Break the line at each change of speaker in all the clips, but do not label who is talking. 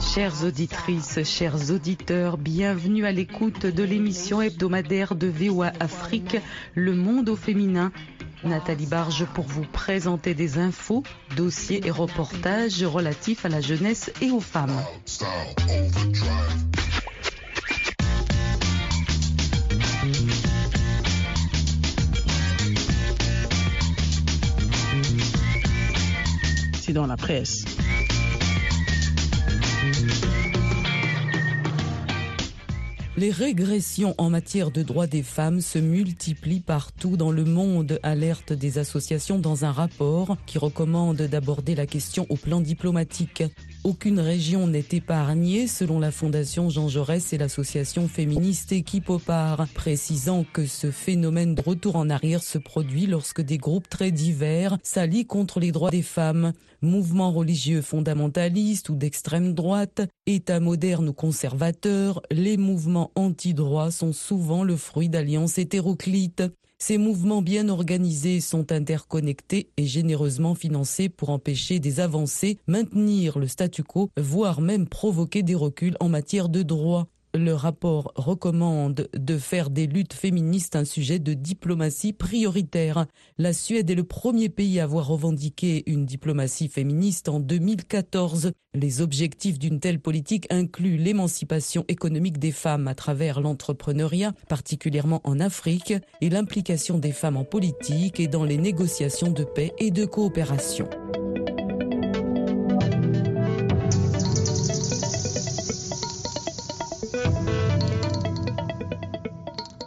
Chères auditrices, chers auditeurs, bienvenue à l'écoute de l'émission hebdomadaire de VOA Afrique, Le Monde au féminin. Nathalie Barge pour vous présenter des infos, dossiers et reportages relatifs à la jeunesse et aux femmes.
C'est dans la presse.
Les régressions en matière de droits des femmes se multiplient partout dans le monde, alerte des associations dans un rapport qui recommande d'aborder la question au plan diplomatique. Aucune région n'est épargnée, selon la Fondation Jean Jaurès et l'association féministe Part, précisant que ce phénomène de retour en arrière se produit lorsque des groupes très divers s'allient contre les droits des femmes. Mouvements religieux fondamentalistes ou d'extrême droite, États modernes ou conservateurs, les mouvements anti-droits sont souvent le fruit d'alliances hétéroclites. Ces mouvements bien organisés sont interconnectés et généreusement financés pour empêcher des avancées, maintenir le statu quo, voire même provoquer des reculs en matière de droits. Le rapport recommande de faire des luttes féministes un sujet de diplomatie prioritaire. La Suède est le premier pays à avoir revendiqué une diplomatie féministe en 2014. Les objectifs d'une telle politique incluent l'émancipation économique des femmes à travers l'entrepreneuriat, particulièrement en Afrique, et l'implication des femmes en politique et dans les négociations de paix et de coopération.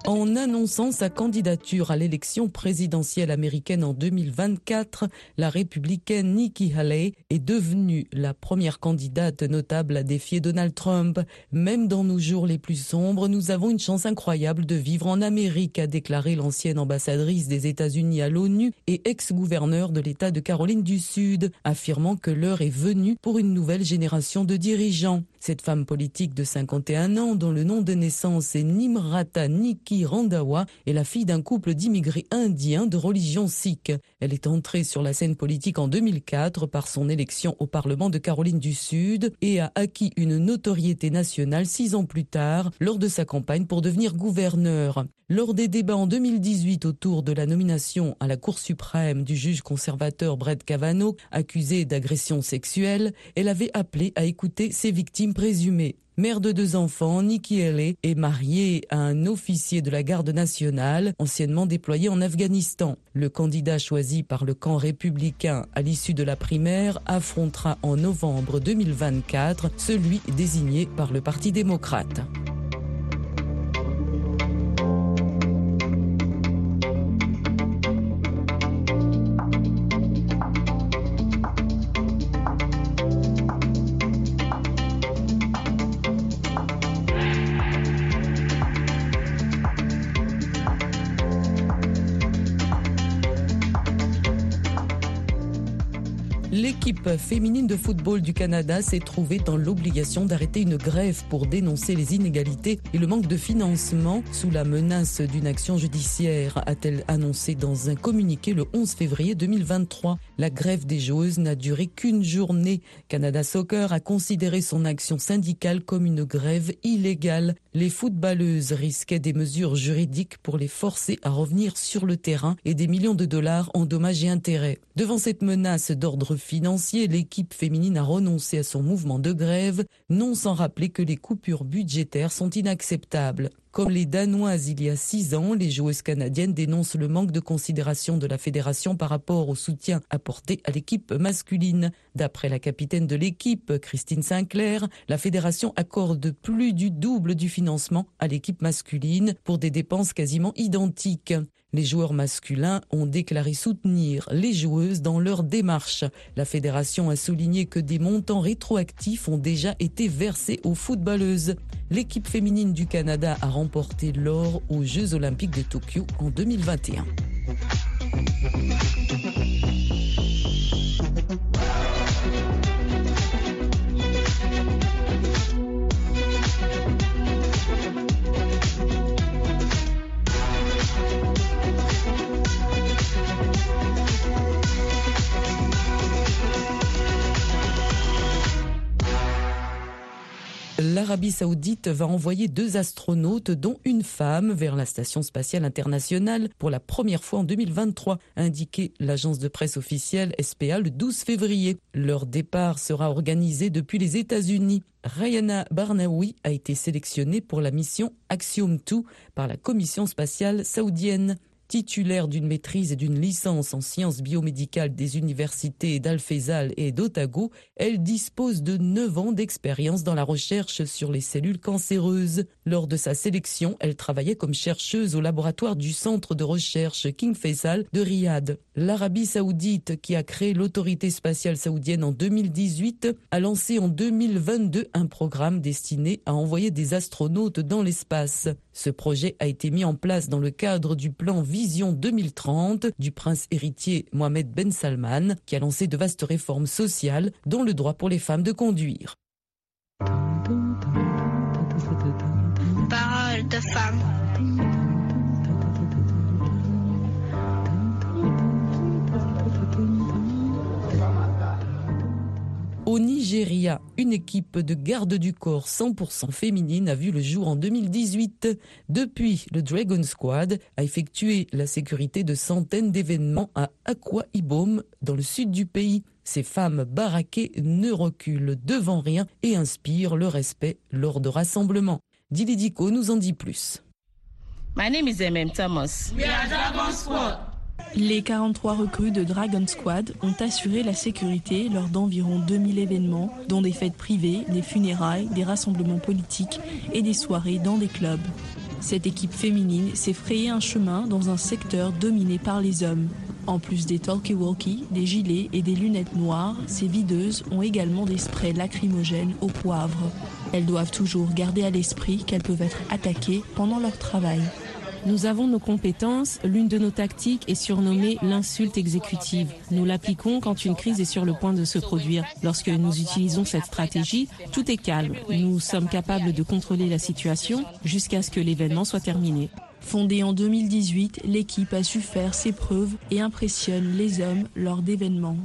En annonçant sa candidature à l'élection présidentielle américaine en 2024, la républicaine Nikki Haley est devenue la première candidate notable à défier Donald Trump. Même dans nos jours les plus sombres, nous avons une chance incroyable de vivre en Amérique, a déclaré l'ancienne ambassadrice des États-Unis à l'ONU et ex-gouverneur de l'État de Caroline du Sud, affirmant que l'heure est venue pour une nouvelle génération de dirigeants. Cette femme politique de 51 ans, dont le nom de naissance est Nimrata Nikki Randawa, est la fille d'un couple d'immigrés indiens de religion sikh. Elle est entrée sur la scène politique en 2004 par son élection au Parlement de Caroline du Sud et a acquis une notoriété nationale six ans plus tard lors de sa campagne pour devenir gouverneur. Lors des débats en 2018 autour de la nomination à la Cour suprême du juge conservateur Brett Kavanaugh, accusé d'agression sexuelle, elle avait appelé à écouter ses victimes présumées. Mère de deux enfants, Nikki Haley est mariée à un officier de la garde nationale, anciennement déployé en Afghanistan. Le candidat choisi par le camp républicain à l'issue de la primaire affrontera en novembre 2024 celui désigné par le Parti démocrate. L'équipe féminine de football du Canada s'est trouvée dans l'obligation d'arrêter une grève pour dénoncer les inégalités et le manque de financement sous la menace d'une action judiciaire, a-t-elle annoncé dans un communiqué le 11 février 2023. La grève des joueuses n'a duré qu'une journée. Canada Soccer a considéré son action syndicale comme une grève illégale. Les footballeuses risquaient des mesures juridiques pour les forcer à revenir sur le terrain et des millions de dollars en dommages et intérêts. Devant cette menace d'ordre financier, l'équipe féminine a renoncé à son mouvement de grève, non sans rappeler que les coupures budgétaires sont inacceptables. Comme les Danoises il y a six ans, les joueuses canadiennes dénoncent le manque de considération de la fédération par rapport au soutien apporté à l'équipe masculine. D'après la capitaine de l'équipe, Christine Sinclair, la fédération accorde plus du double du financement à l'équipe masculine pour des dépenses quasiment identiques. Les joueurs masculins ont déclaré soutenir les joueuses dans leur démarche. La fédération a souligné que des montants rétroactifs ont déjà été versés aux footballeuses. l'équipe féminine du Canada a remporté l'or aux Jeux olympiques de Tokyo en 2021. l'Arabie saoudite va envoyer deux astronautes, dont une femme, vers la Station spatiale internationale pour la première fois en 2023, a indiqué l'agence de presse officielle SPA le 12 février. Leur départ sera organisé depuis les États-Unis. Rayana Barnaoui a été sélectionnée pour la mission Axiom 2 par la Commission spatiale saoudienne. Titulaire d'une maîtrise et d'une licence en sciences biomédicales des universités d'Al-Faisal et d'Otago, elle dispose de 9 ans d'expérience dans la recherche sur les cellules cancéreuses. Lors de sa sélection, elle travaillait comme chercheuse au laboratoire du centre de recherche King Faisal de Riyad. L'Arabie saoudite, qui a créé l'autorité spatiale saoudienne en 2018, a lancé en 2022 un programme destiné à envoyer des astronautes dans l'espace. Ce projet a été mis en place dans le cadre du plan Vision 2030 du prince héritier Mohamed Ben Salman, qui a lancé de vastes réformes sociales, dont le droit pour les femmes de conduire.
Parole de femme.
Nigeria, une équipe de garde du corps 100% féminine a vu le jour en 2018. Depuis, le Dragon Squad a effectué la sécurité de centaines d'événements à Akwa Ibom, dans le sud du pays. Ces femmes baraquées ne reculent devant rien et inspirent le respect lors de rassemblements. Dilidico nous en dit plus.
My name is MM Thomas.
We are Dragon Squad.
Les 43 recrues de Dragon Squad ont assuré la sécurité lors d'environ 2000 événements, dont des fêtes privées, des funérailles, des rassemblements politiques et des soirées dans des clubs. Cette équipe féminine s'est frayé un chemin dans un secteur dominé par les hommes. En plus des talkie-walkie, des gilets et des lunettes noires, ces videuses ont également des sprays lacrymogènes au poivre. Elles doivent toujours garder à l'esprit qu'elles peuvent être attaquées pendant leur travail.
Nous avons nos compétences. L'une de nos tactiques est surnommée l'insulte exécutive. Nous l'appliquons quand une crise est sur le point de se produire. Lorsque nous utilisons cette stratégie, tout est calme. Nous sommes capables de contrôler la situation jusqu'à ce que l'événement soit terminé.
Fondée en 2018, l'équipe a su faire ses preuves et impressionne les hommes lors d'événements.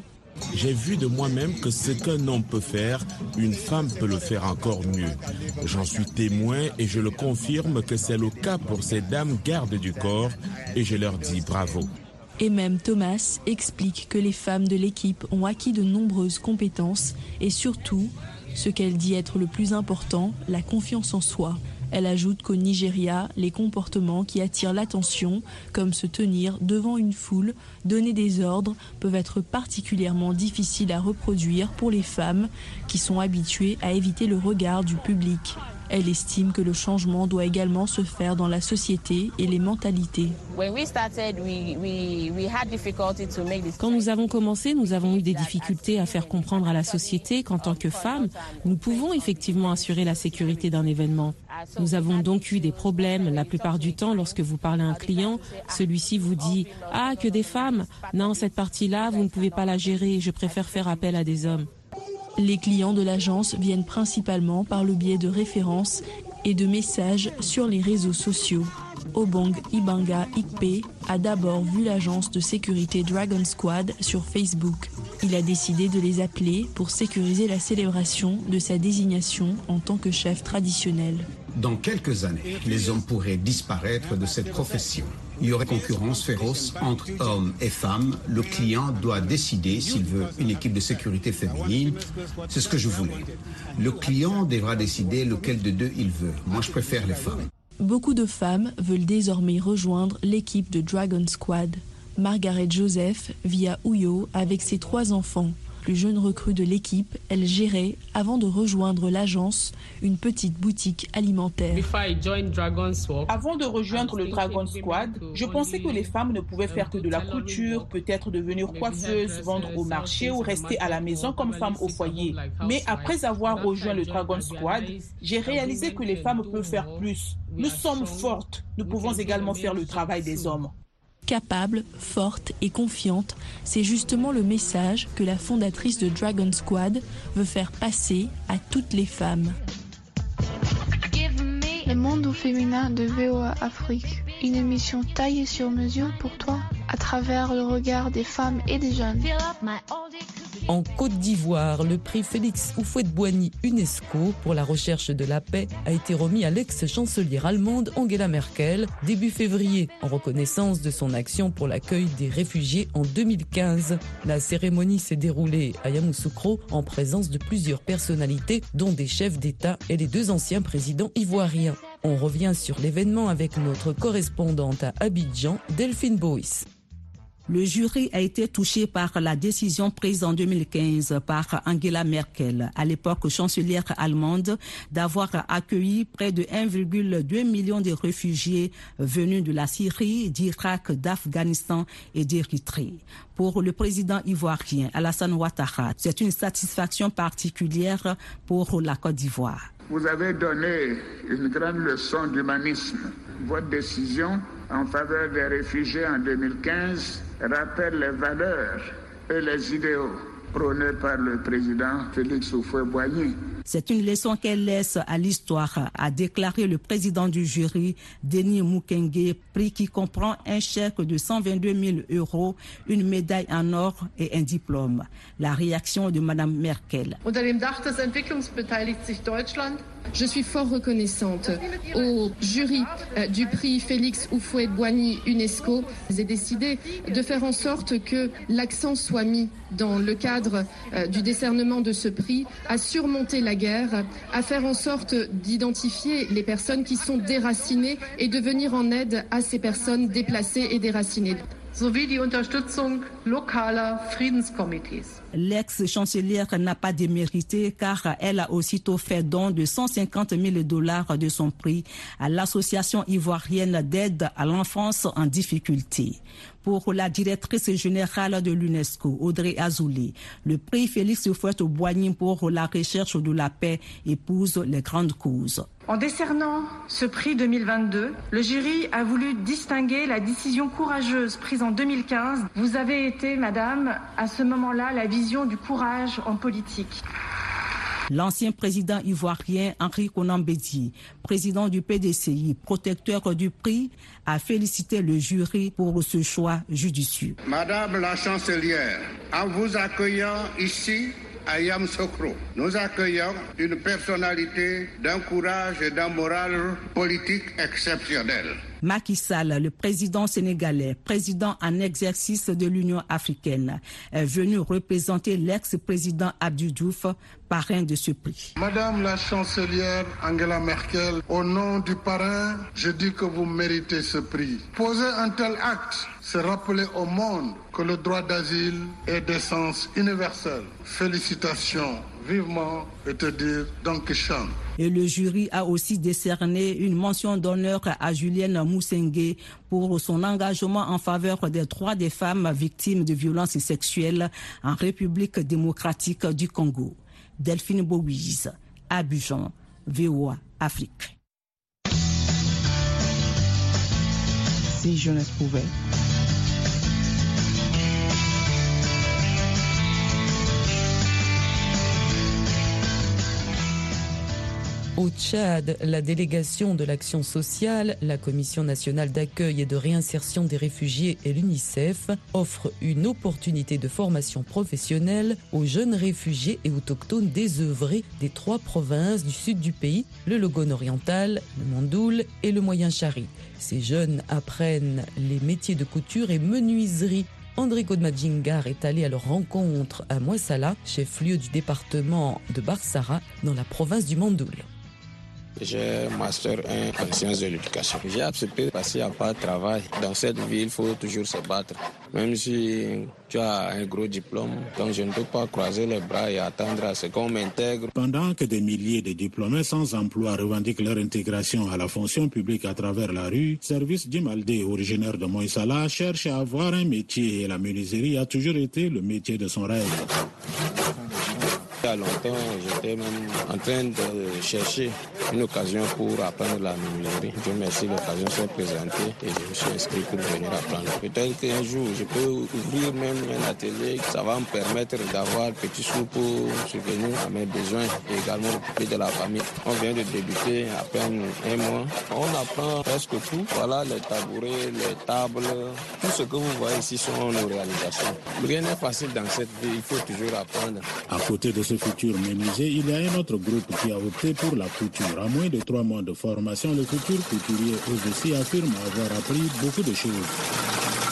J'ai vu de moi-même que ce qu'un homme peut faire, une femme peut le faire encore mieux. J'en suis témoin et je le confirme que c'est le cas pour ces dames gardes du corps et je leur dis bravo.
Et même Thomas explique que les femmes de l'équipe ont acquis de nombreuses compétences et surtout, ce qu'elle dit être le plus important, la confiance en soi. Elle ajoute qu'au Nigeria, les comportements qui attirent l'attention, comme se tenir devant une foule, donner des ordres, peuvent être particulièrement difficiles à reproduire pour les femmes qui sont habituées à éviter le regard du public. Elle estime que le changement doit également se faire dans la société et les mentalités.
Quand nous avons commencé, nous avons eu des difficultés à faire comprendre à la société qu'en tant que femmes, nous pouvons effectivement assurer la sécurité d'un événement. Nous avons donc eu des problèmes. La plupart du temps, lorsque vous parlez à un client, celui-ci vous dit ⁇ Ah, que des femmes Non, cette partie-là, vous ne pouvez pas la gérer, je préfère faire appel à des hommes.
Les clients de l'agence viennent principalement par le biais de références et de messages sur les réseaux sociaux. Obong Ibanga Ikpe a d'abord vu l'agence de sécurité Dragon Squad sur Facebook. Il a décidé de les appeler pour sécuriser la célébration de sa désignation en tant que chef traditionnel.
Dans quelques années, les hommes pourraient disparaître de cette profession. Il y aurait concurrence féroce entre hommes et femmes. Le client doit décider s'il veut une équipe de sécurité féminine. C'est ce que je voulais. Le client devra décider lequel de deux il veut. Moi, je préfère les femmes.
Beaucoup de femmes veulent désormais rejoindre l'équipe de Dragon Squad. Margaret Joseph vit à Ouyo avec ses trois enfants. Plus jeune recrue de l'équipe, elle gérait, avant de rejoindre l'agence, une petite boutique alimentaire.
Avant de rejoindre le Dragon Squad, je pensais que les femmes ne pouvaient faire que de la couture, peut-être devenir coiffeuse, vendre au marché ou rester à la maison comme femme au foyer. Mais après avoir rejoint le Dragon Squad, j'ai réalisé que les femmes peuvent faire plus. Nous sommes fortes, nous pouvons également faire le travail des hommes
capable, forte et confiante, c'est justement le message que la fondatrice de Dragon Squad veut faire passer à toutes les femmes.
Le monde au féminin de VOA Afrique, une émission taillée sur mesure pour toi à travers le regard des femmes et des jeunes.
En Côte d'Ivoire, le prix Félix Houphouët-Boigny UNESCO pour la recherche de la paix a été remis à l'ex-chancelière allemande Angela Merkel début février en reconnaissance de son action pour l'accueil des réfugiés en 2015. La cérémonie s'est déroulée à Yamoussoukro en présence de plusieurs personnalités dont des chefs d'État et les deux anciens présidents ivoiriens. On revient sur l'événement avec notre correspondante à Abidjan, Delphine Bois.
Le jury a été touché par la décision prise en 2015 par Angela Merkel, à l'époque chancelière allemande, d'avoir accueilli près de 1,2 million de réfugiés venus de la Syrie, d'Irak, d'Afghanistan et d'Érythrée. Pour le président ivoirien Alassane Ouattara, c'est une satisfaction particulière pour la Côte d'Ivoire.
Vous avez donné une grande leçon d'humanisme. Votre décision en faveur des réfugiés en 2015 rappelle les valeurs et les idéaux prônés par le président Félix Houphouët-Boigny.
C'est une leçon qu'elle laisse à l'histoire, a déclaré le président du jury, Denis Mukwege, prix qui comprend un chèque de 122 000 euros, une médaille en or et un diplôme. La réaction de Mme Merkel.
Je suis fort reconnaissante au jury euh, du prix Félix Houphouët-Boigny UNESCO. J'ai décidé de faire en sorte que l'accent soit mis dans le cadre euh, du décernement de ce prix à surmonter la guerre, à faire en sorte d'identifier les personnes qui sont déracinées et de venir en aide à ces personnes déplacées et déracinées.
L'ex-chancelière n'a pas démérité car elle a aussitôt fait don de 150 000 dollars de son prix à l'association ivoirienne d'aide à l'enfance en difficulté pour la directrice générale de l'UNESCO, Audrey Azoulay. Le prix Félix Houphouët-Boigny pour la recherche de la paix épouse les grandes causes.
En décernant ce prix 2022, le jury a voulu distinguer la décision courageuse prise en 2015. Vous avez été, madame, à ce moment-là, la vision du courage en politique.
L'ancien président ivoirien Henri Conan Bédi, président du PDCI, protecteur du prix, a félicité le jury pour ce choix judicieux.
Madame la chancelière, en vous accueillant ici, à Yamsokro, nous accueillons une personnalité d'un courage et d'un moral politique exceptionnel.
Macky Sall, le président sénégalais, président en exercice de l'Union africaine, est venu représenter l'ex-président Abdou Diouf, parrain de ce prix.
Madame la chancelière Angela Merkel, au nom du parrain, je dis que vous méritez ce prix. Poser un tel acte, c'est rappeler au monde que le droit d'asile est d'essence universelle. Félicitations vivement et te dire.
Et le jury a aussi décerné une mention d'honneur à Julienne Moussengé pour son engagement en faveur des droits des femmes victimes de violences sexuelles en République démocratique du Congo. Delphine Bouise, Abidjan, VOA, Afrique.
Si jeunesse pouvait.
Au Tchad, la délégation de l'action sociale, la Commission nationale d'accueil et de réinsertion des réfugiés et l'UNICEF offrent une opportunité de formation professionnelle aux jeunes réfugiés et autochtones désœuvrés des trois provinces du sud du pays, le Logone oriental, le Mandoul et le Moyen Chari. Ces jeunes apprennent les métiers de couture et menuiserie André Godmadjingar est allé à leur rencontre à Moissala, chef-lieu du département de Barsara, dans la province du Mandoul.
J'ai master 1 en sciences de l'éducation. J'ai accepté parce qu'il n'y a pas de travail. Dans cette ville, il faut toujours se battre. Même si tu as un gros diplôme, donc je ne peux pas croiser les bras et attendre à ce qu'on m'intègre.
Pendant que des milliers de diplômés sans emploi revendiquent leur intégration à la fonction publique à travers la rue, Service Jimaldé, originaire de Moïsala, cherche à avoir un métier et la menuiserie a toujours été le métier de son rêve.
Il y a longtemps, j'étais même en train de chercher une occasion pour apprendre la menuiserie. Dieu merci, l'occasion s'est présentée et je me suis inscrit pour venir apprendre. Peut-être qu'un jour, je peux ouvrir même un atelier. Ça va me permettre d'avoir petit sous pour subvenir à mes besoins et également le de la famille. On vient de débuter à peine un mois. On apprend presque tout. Voilà les tabourets, les tables. Tout ce que vous voyez ici sont nos réalisations. Rien n'est facile dans cette vie. Il faut toujours apprendre.
À côté de ce futur menuisier, il y a un autre groupe qui a opté pour la couture. À moins de trois mois de formation, le futur couturier aussi affirme avoir appris beaucoup de choses.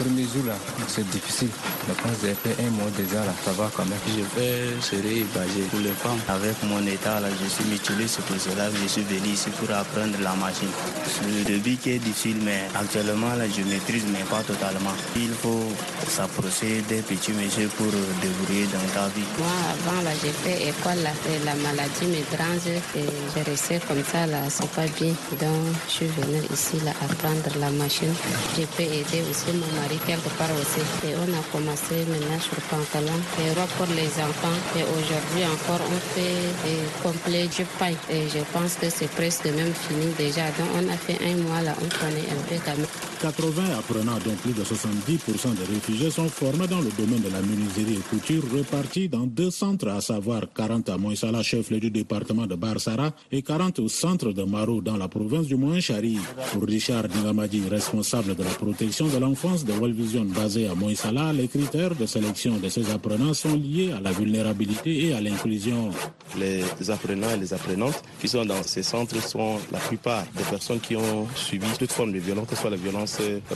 Le premier jour là, c'est difficile. Je pense que j'ai fait un mois déjà là, ça va quand même.
Je fais serrer basé pour les femmes. Avec mon état là, je suis mutilé, c'est pour cela que je suis venu ici pour apprendre la machine. C'est le début qui est difficile, mais actuellement là, je maîtrise, mais pas totalement. Il faut s'approcher des petits messieurs pour débrouiller dans ta vie.
Moi, avant là, j'ai fait école là, et la maladie me dérange et j'ai resté comme ça là, c'est pas bien. Donc, je suis venu ici là apprendre la machine. Je peux aider aussi mon mari Et on a commencé maintenant sur pantalon et robe pour les enfants. Et aujourd'hui encore, on fait des complets du pain. Et je pense que c'est presque même fini déjà. Donc on a fait un mois là, on connaît un peu quand.
80 apprenants, dont plus de 70% des réfugiés, sont formés dans le domaine de la menuiserie et couture, repartis dans deux centres, à savoir 40 à Moïsala, chef-lieu du département de Barsara, et 40 au centre de Maro, dans la province du Moyen-Chari. Pour Richard Dingamadi, responsable de la protection de l'enfance de World Vision basée à Moïsala, les critères de sélection de ces apprenants sont liés à la vulnérabilité et à l'inclusion.
Les apprenants et les apprenantes qui sont dans ces centres sont la plupart des personnes qui ont subi toute forme de violence, que ce soit la violence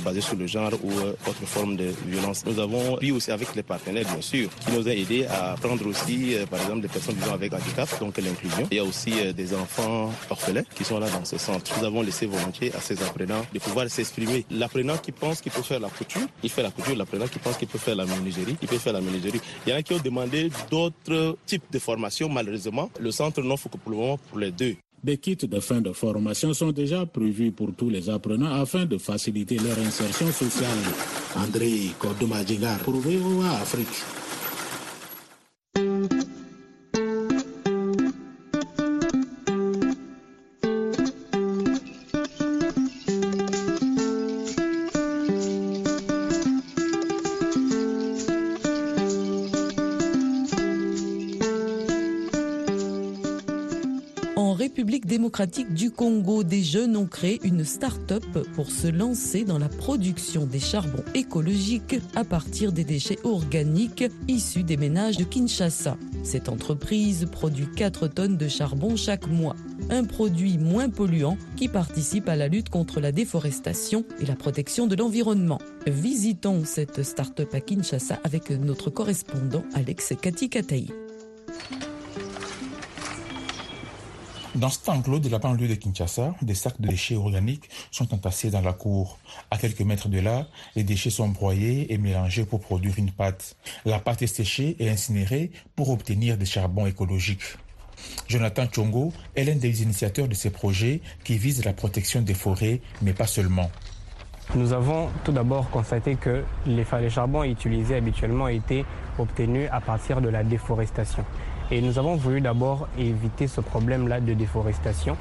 basée sur le genre ou autre forme de violence. Nous avons pris aussi avec les partenaires, bien sûr, qui nous ont aidés à prendre aussi, par exemple, des personnes vivant avec handicap, donc l'inclusion. Il y a aussi des enfants orphelins qui sont là dans ce centre. Nous avons laissé volontiers à ces apprenants de pouvoir s'exprimer. L'apprenant qui pense qu'il peut faire la couture, il fait la couture. L'apprenant qui pense qu'il peut faire la menuiserie, il peut faire la menuiserie. Il y en a qui ont demandé d'autres types de formations. Malheureusement, le centre n'offre que pour le moment pour les deux.
Des kits de fin de formation sont déjà prévus pour tous les apprenants afin de faciliter leur insertion sociale. André Kordomadjigar pour VOA Afrique.
Congo, des jeunes ont créé une start-up pour se lancer dans la production des charbons écologiques à partir des déchets organiques issus des ménages de Kinshasa. Cette entreprise produit 4 tonnes de charbon chaque mois, un produit moins polluant qui participe à la lutte contre la déforestation et la protection de l'environnement. Visitons cette start-up à Kinshasa avec notre correspondant Alex Katikataï.
Dans cet enclos de la banlieue de Kinshasa, des sacs de déchets organiques sont entassés dans la cour. À quelques mètres de là, les déchets sont broyés et mélangés pour produire une pâte. La pâte est séchée et incinérée pour obtenir des charbons écologiques. Jonathan Chongo est l'un des initiateurs de ces projets qui visent la protection des forêts, mais pas seulement.
Nous avons tout d'abord constaté que les, les charbons utilisés habituellement étaient obtenus à partir de la déforestation. Et nous avons voulu d'abord éviter ce problème-là de déforestation.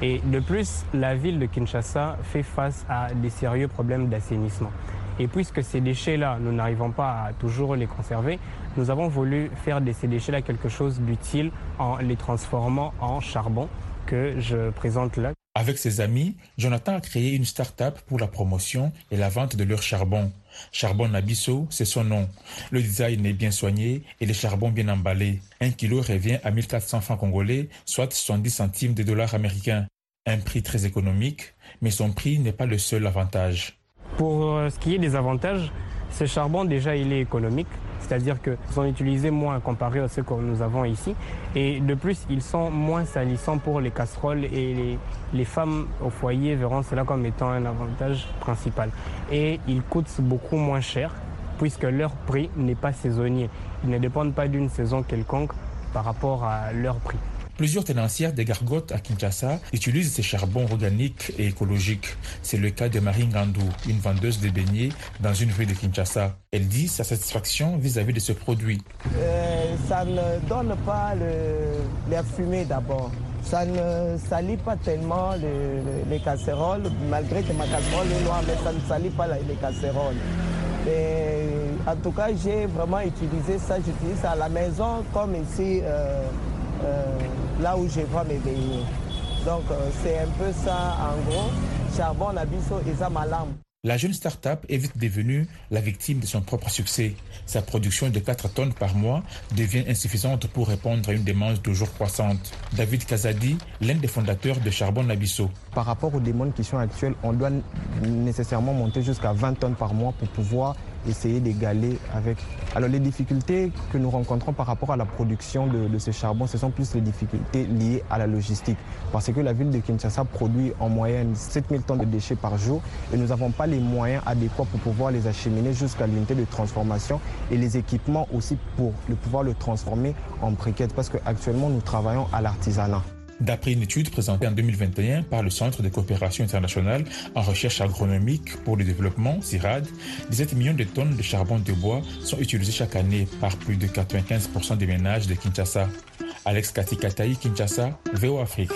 Et de plus, la ville de Kinshasa fait face à des sérieux problèmes d'assainissement. Et puisque ces déchets-là, nous n'arrivons pas à toujours les conserver, nous avons voulu faire de ces déchets-là quelque chose d'utile en les transformant en charbon que je présente là.
Avec ses amis, Jonathan a créé une start-up pour la promotion et la vente de leur charbon. Charbon Nabiso, c'est son nom. Le design est bien soigné et les charbons bien emballés. Un kilo revient à 1400 francs congolais, soit 70 centimes de dollars américains. Un prix très économique, mais son prix n'est pas le seul avantage.
Pour ce qui est des avantages, ce charbon déjà il est économique c'est-à-dire qu'ils sont utilisés moins comparé à ceux que nous avons ici. Et de plus, ils sont moins salissants pour les casseroles et les, les femmes au foyer verront cela comme étant un avantage principal. Et ils coûtent beaucoup moins cher puisque leur prix n'est pas saisonnier. Ils ne dépendent pas d'une saison quelconque par rapport à leur prix.
Plusieurs tenancières des gargotes à Kinshasa utilisent ces charbons organiques et écologiques. C'est le cas de Marie Ngandou, une vendeuse de beignets dans une rue de Kinshasa. Elle dit sa satisfaction vis-à-vis de ce produit.
Euh, ça ne donne pas la fumée d'abord. Ça ne salit pas tellement les, les, casséroles, malgré que ma casserole est noire, mais ça ne salit pas les casséroles. Et en tout cas, j'ai vraiment utilisé ça. J'utilise ça à la maison comme ici. Euh, euh, là où je vois mes beignets. Donc euh, c'est un peu ça en gros. Charbon, Nabiso et Zamalam.
La jeune start-up est vite devenue la victime de son propre succès. Sa production de 4 tonnes par mois devient insuffisante pour répondre à une demande toujours croissante. David Kazadi, l'un des fondateurs de Charbon Nabiso.
Par rapport aux demandes qui sont actuelles, on doit nécessairement monter jusqu'à 20 tonnes par mois pour pouvoir essayer d'égaler avec. Alors les difficultés que nous rencontrons par rapport à la production de, ce charbon, ce sont plus les difficultés liées à la logistique. Parce que la ville de Kinshasa produit en moyenne 7000 tonnes de déchets par jour et nous n'avons pas les moyens adéquats pour pouvoir les acheminer jusqu'à l'unité de transformation et les équipements aussi pour le pouvoir le transformer en briquettes parce qu'actuellement nous travaillons à l'artisanat.
D'après une étude présentée en 2021 par le Centre de coopération internationale en recherche agronomique pour le développement, CIRAD, 17 millions de tonnes de charbon de bois sont utilisées chaque année par plus de 95% des ménages de Kinshasa. Alex Katikataï, Kinshasa, VO Afrique.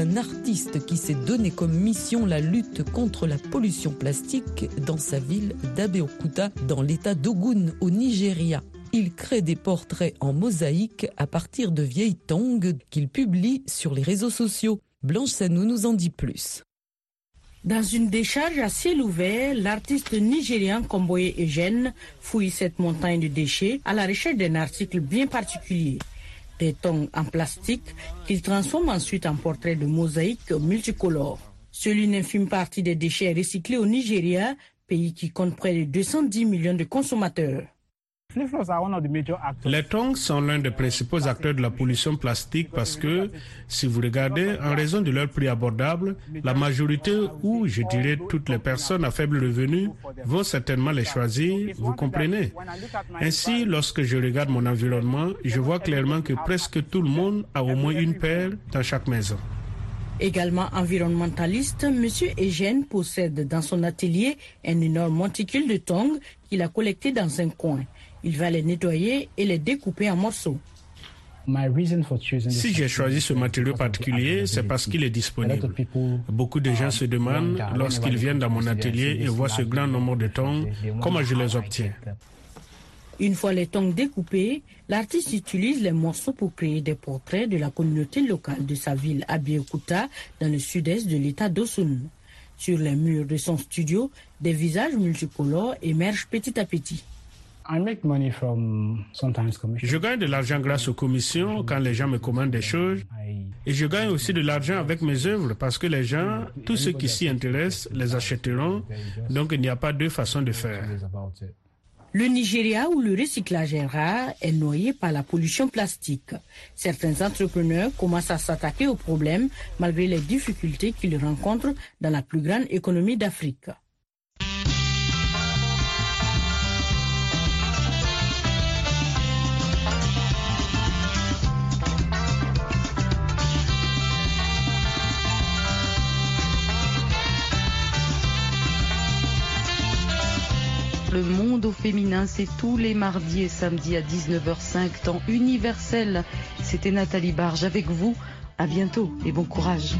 Un artiste qui s'est donné comme mission la lutte contre la pollution plastique dans sa ville d'Abeokuta, dans l'état d'Ogun, au Nigeria. Il crée des portraits en mosaïque à partir de vieilles tongs qu'il publie sur les réseaux sociaux. Blanche Sanou nous en dit plus.
Dans une décharge à ciel ouvert, l'artiste nigérian Komboye Eugène fouille cette montagne de déchets à la recherche d'un article bien particulier des tongs en plastique qu'il transforme ensuite en portraits de mosaïques multicolores. Seule une infime partie des déchets est recyclée au Nigeria, pays qui compte près de 210 millions de consommateurs.
Les tongs sont l'un des principaux acteurs de la pollution plastique parce que, si vous regardez, en raison de leur prix abordable, la majorité ou, je dirais, toutes les personnes à faible revenu vont certainement les choisir, vous comprenez? Ainsi, lorsque je regarde mon environnement, je vois clairement que presque tout le monde a au moins une paire dans chaque maison.
Également environnementaliste, M. Eugène possède dans son atelier un énorme monticule de tongs qu'il a collecté dans un coin. Il va les nettoyer et les découper en morceaux.
Si j'ai choisi ce matériau particulier, c'est parce qu'il est disponible. Beaucoup de gens se demandent, lorsqu'ils viennent dans mon atelier et voient ce grand nombre de tongs, comment je les obtiens?
Une fois les tongs découpés, l'artiste utilise les morceaux pour créer des portraits de la communauté locale de sa ville Abiyakuta dans le sud-est de l'état d'Osun. Sur les murs de son studio, des visages multicolores émergent petit à petit.
Je gagne de l'argent grâce aux commissions quand les gens me commandent des choses. Et je gagne aussi de l'argent avec mes œuvres parce que les gens, tous ceux qui s'y intéressent, les achèteront. Donc il n'y a pas deux façons de faire.
Le Nigeria, où le recyclage est rare, est noyé par la pollution plastique. Certains entrepreneurs commencent à s'attaquer au problème malgré les difficultés qu'ils rencontrent dans la plus grande économie d'Afrique.
Le monde au féminin, c'est tous les mardis et samedis à 19h05, temps universel. C'était Nathalie Barge avec vous. À bientôt et bon courage.